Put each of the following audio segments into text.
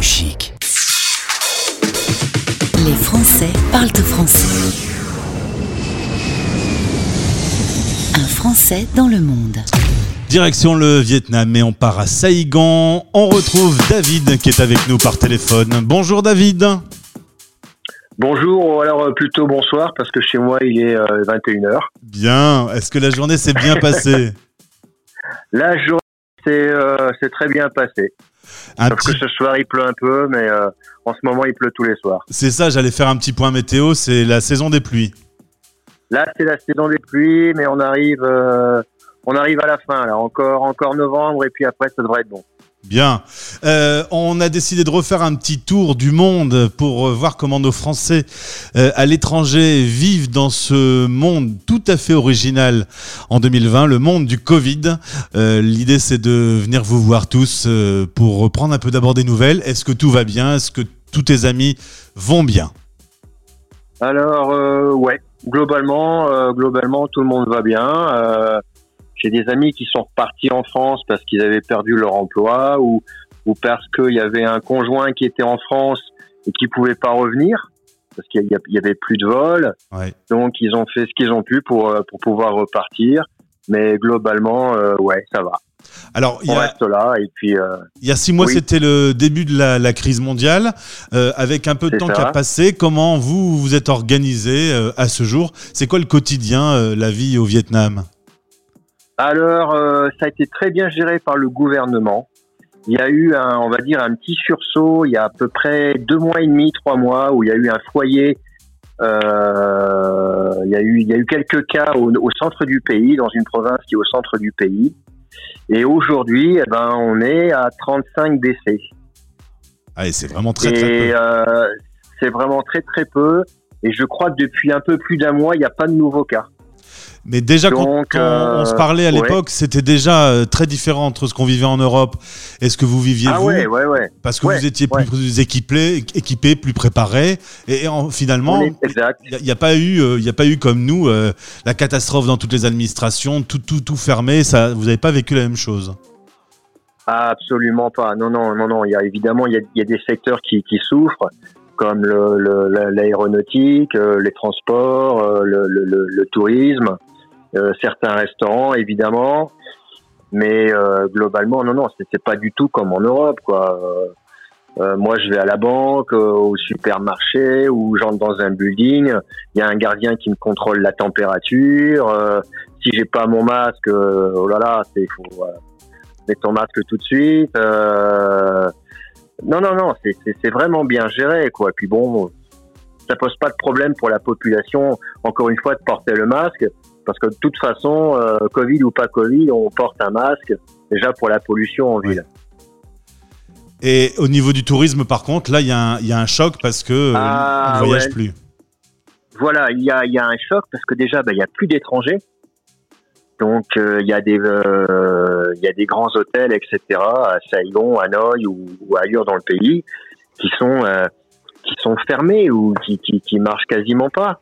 Radio Chic. Les Français parlent au français. Un Français dans le monde. Direction le Vietnam et on part à Saigon. On retrouve David qui est avec nous par téléphone. Bonjour David. Bonjour, alors euh, plutôt bonsoir parce que chez moi il est 21h. Bien. Est-ce que la journée s'est bien passée? La journée c'est euh, très bien passé. Un Sauf petit- que ce soir il pleut un peu, mais euh, en ce moment il pleut tous les soirs. C'est ça, j'allais faire un petit point météo, c'est la saison des pluies. Là c'est la saison des pluies, mais on arrive euh, on arrive à la fin là, encore encore novembre et puis après ça devrait être bon. Bien. Euh, on a décidé de refaire un petit tour du monde pour euh, voir comment nos Français euh, à l'étranger vivent dans ce monde tout à fait original en 2020, le monde du Covid. L'idée, c'est de venir vous voir tous pour reprendre un peu d'abord des nouvelles. Est-ce que tout va bien? Est-ce que tous tes amis vont bien? Alors ouais, globalement globalement tout le monde va bien. J'ai des amis qui sont repartis en France parce qu'ils avaient perdu leur emploi ou ou parce qu'il y avait un conjoint qui était en France et qui pouvait pas revenir parce qu'il y avait plus de. Ouais. Donc ils ont fait ce qu'ils ont pu pour euh, pour pouvoir repartir. Mais globalement, euh, ouais, ça va. Alors, il y a, reste là et puis euh, il y a six mois, Oui. c'était le début de la, la crise mondiale. Euh, avec un peu de temps qui a passé, comment vous vous êtes organisé à ce jour? C'est quoi le quotidien, la vie au Vietnam? Alors, euh, ça a été très bien géré par le gouvernement. Il y a eu, un, on va dire, un petit sursaut il y a à peu près deux mois et demi, trois mois, où il y a eu un foyer. euh, il, y a eu, il y a eu quelques cas au, au centre du pays, dans une province qui est au centre du pays. Et aujourd'hui, eh ben, on est à 35 décès. Ah, et c'est vraiment très très et peu. euh, c'est vraiment très très peu. Et je crois que depuis un peu plus d'un mois, il n'y a pas de nouveaux cas. Mais déjà, quand on, se euh, parlait à ouais. l'époque, c'était déjà euh, très différent entre ce qu'on vivait en Europe et ce que vous viviez Ah vous. ouais, ouais, ouais. Parce que vous étiez plus équipés, équipés, plus préparés. Et, et en- finalement, il n'y a, pas eu, euh, il a pas eu comme nous euh, la catastrophe dans toutes les administrations, tout, tout, tout fermé. Ça, vous n'avez pas vécu la même chose. Absolument pas. Non, non, non, non. Il y a évidemment, il y a, il y a des secteurs qui, qui souffrent, comme l'aéronautique, euh, les transports, euh, le, tourisme, euh, certains restaurants, évidemment. Mais globalement, non, non, c'est pas du tout comme en Europe, quoi. Moi, je vais à la banque, au supermarché, ou j'entre dans un building. Il y a un gardien qui me contrôle la température. euh, si j'ai pas mon masque, oh là là, c'est faut. mets ton masque tout de suite. Non, non, non, c'est- vraiment bien géré, quoi. Puis bon, ça pose pas de problème pour la population, encore une fois, de porter le masque, parce que de toute façon, euh, Covid ou pas Covid, on porte un masque, déjà pour la pollution en ville. Et au niveau du tourisme, par contre, là, il y, a un- il y a un choc parce que euh, Ah, on ne voyage ouais. plus. Voilà, il y a, y a un choc, parce que déjà, ben, il y a plus d'étrangers. Donc, euh, il y a des, euh, il y a des grands hôtels, etc., à Saigon, à Hanoï ou, ou ailleurs dans le pays, qui sont, euh, fermés ou qui, qui, marchent quasiment pas.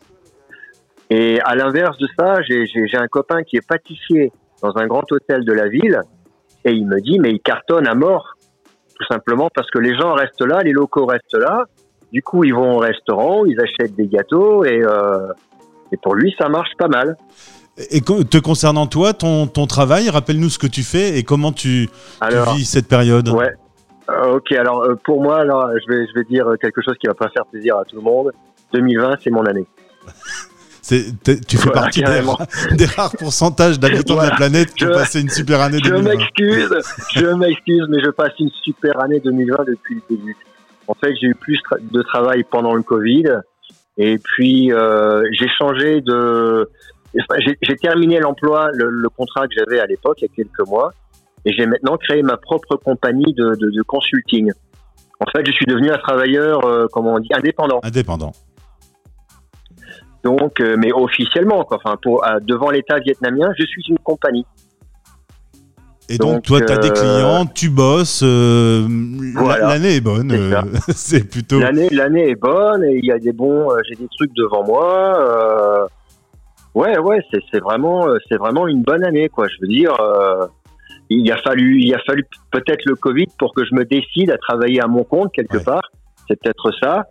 Et à l'inverse de ça, j'ai un copain qui est pâtissier dans un grand hôtel de la ville, et il me dit, mais il cartonne à mort, tout simplement parce que les gens restent là, les locaux restent là, du coup, ils vont au restaurant, ils achètent des gâteaux, et pour lui, ça marche pas mal. Et te concernant toi, ton, ton travail, rappelle-nous ce que tu fais et comment tu, vis cette période. Ouais. Euh, ok, alors euh, pour moi, alors, je vais, je vais dire quelque chose qui va pas faire plaisir à tout le monde. 2020, c'est mon année. Tu fais Voilà, partie des, rares pourcentages d'habitants de la planète qui ont passé une super année Je 2020. m'excuse, je m'excuse, mais je passe une super année 2020 depuis le début. En fait, j'ai eu plus de travail pendant le Covid, et puis euh, j'ai changé de. J'ai terminé l'emploi, le, le contrat que j'avais à l'époque, il y a quelques mois, et j'ai maintenant créé ma propre compagnie de, de, de consulting. En fait, je suis devenu un travailleur, euh, comment on dit, indépendant. Indépendant. Donc, euh, mais officiellement, quoi. Enfin, pour euh, devant l'État vietnamien, je suis une compagnie. Et donc, Donc, toi, tu as des euh, clients, tu bosses, Voilà. l'année est bonne. C'est plutôt. L'année, est bonne et il y a des bons, j'ai des trucs devant moi. Ouais, ouais, c'est, vraiment, euh, c'est vraiment une bonne année, quoi. Je veux dire, euh, il a fallu, il a fallu peut-être le Covid pour que je me décide à travailler à mon compte quelque Ouais. part. C'est peut-être ça.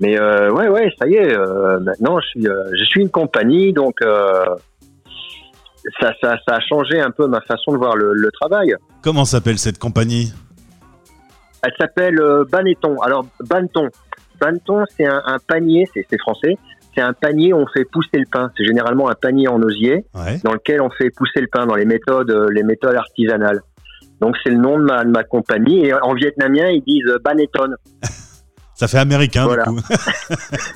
Mais euh, ouais, ouais, ça y est. euh, maintenant, je suis, je suis une compagnie, donc ça, ça, ça a changé un peu ma façon de voir le, le travail. Comment s'appelle cette compagnie? Elle s'appelle Banetton. Alors Banton, Banton, c'est un, un panier, c'est français. C'est un panier où on fait pousser le pain. C'est généralement un panier en osier Ouais. dans lequel on fait pousser le pain dans les méthodes, euh, les méthodes artisanales. Donc c'est le nom de ma, de ma compagnie. Et en vietnamien, ils disent euh, Banetton. Ça fait américain Voilà. du coup.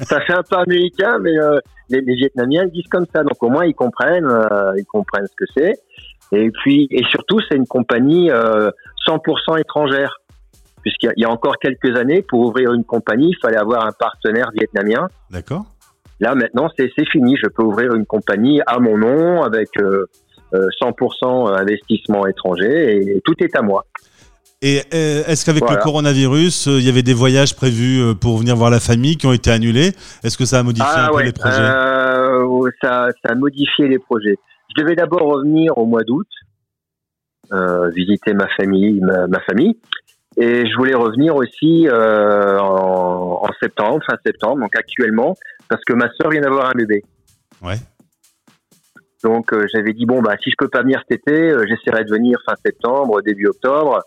Ça fait un peu américain, mais euh, les, les Vietnamiens disent comme ça. Donc au moins ils comprennent, euh, ils comprennent ce que c'est. Et puis et surtout c'est une compagnie euh, 100% étrangère, puisqu'il y a encore quelques années pour ouvrir une compagnie, il fallait avoir un partenaire vietnamien. D'accord. Là maintenant c'est fini, je peux ouvrir une compagnie à mon nom avec euh, euh, 100% investissement étranger et tout est à moi. Et euh, est-ce qu'avec Voilà. le coronavirus, euh, il y avait des voyages prévus euh, pour venir voir la famille qui ont été annulés? Est-ce que ça a modifié un peu les projets? euh, ça, ça a modifié les projets. Je devais d'abord revenir au mois d'août, euh, visiter ma famille, ma, ma famille, et je voulais revenir aussi euh, en, en septembre, fin septembre, donc actuellement, parce que ma sœur vient d'avoir un bébé. Ouais. Donc euh, j'avais dit bon bah si je peux pas venir cet été, euh, j'essaierai de venir fin septembre, début octobre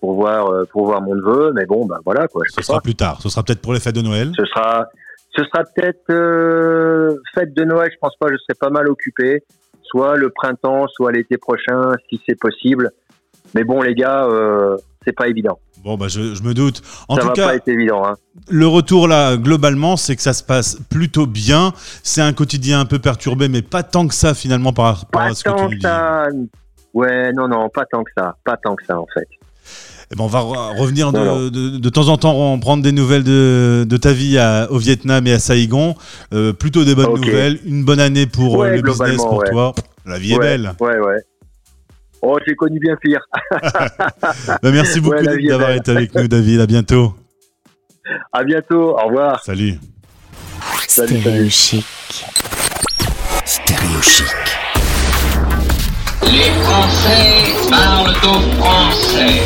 pour voir euh, pour voir mon neveu, mais bon bah voilà quoi. Je Ce sera pas. plus tard. Ce sera peut-être pour les fêtes de Noël. Ce sera, ce sera peut-être euh, fête de Noël. Je pense pas. Je serai pas mal occupé. Soit le printemps, soit l'été prochain, si c'est possible. Mais bon, les gars, euh, c'est pas évident. Bon, bah, je, je me doute. En ça tout va cas, pas être évident. Hein. le retour là, globalement, c'est que ça se passe plutôt bien. C'est un quotidien un peu perturbé, mais pas tant que ça finalement par rapport à ce que tu que dis. ça. Ouais, non, non, pas tant que ça. Pas tant que ça, en fait. Eh ben, on va re- revenir de, temps en temps en prendre des nouvelles de, de ta vie à- au Vietnam et à Saïgon. Euh, plutôt des bonnes nouvelles. Une bonne année pour Ouais, euh, le business pour ouais. toi. La vie est ouais, belle. Ouais, ouais. Oh, j'ai connu bien pire. Bah, merci beaucoup Ouais, d'avoir été avec nous, David. À bientôt. À bientôt. Au revoir. Salut. Salut, Stéréo chic. Stéréo chic. Les Français parlent au français.